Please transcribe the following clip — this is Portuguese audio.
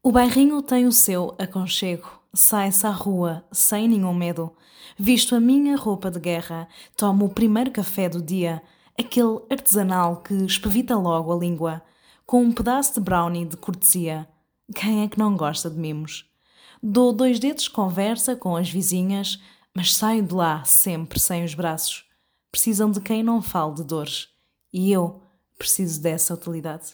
O bairrinho tem o seu aconchego. Sai-se à rua sem nenhum medo. Visto a minha roupa de guerra, tomo o primeiro café do dia, aquele artesanal que espevita logo a língua, com um pedaço de brownie de cortesia. Quem é que não gosta de mimos? Dou dois dedos de conversa com as vizinhas, mas saio de lá sempre sem os braços. Precisam de quem não fale de dores. E eu preciso dessa utilidade.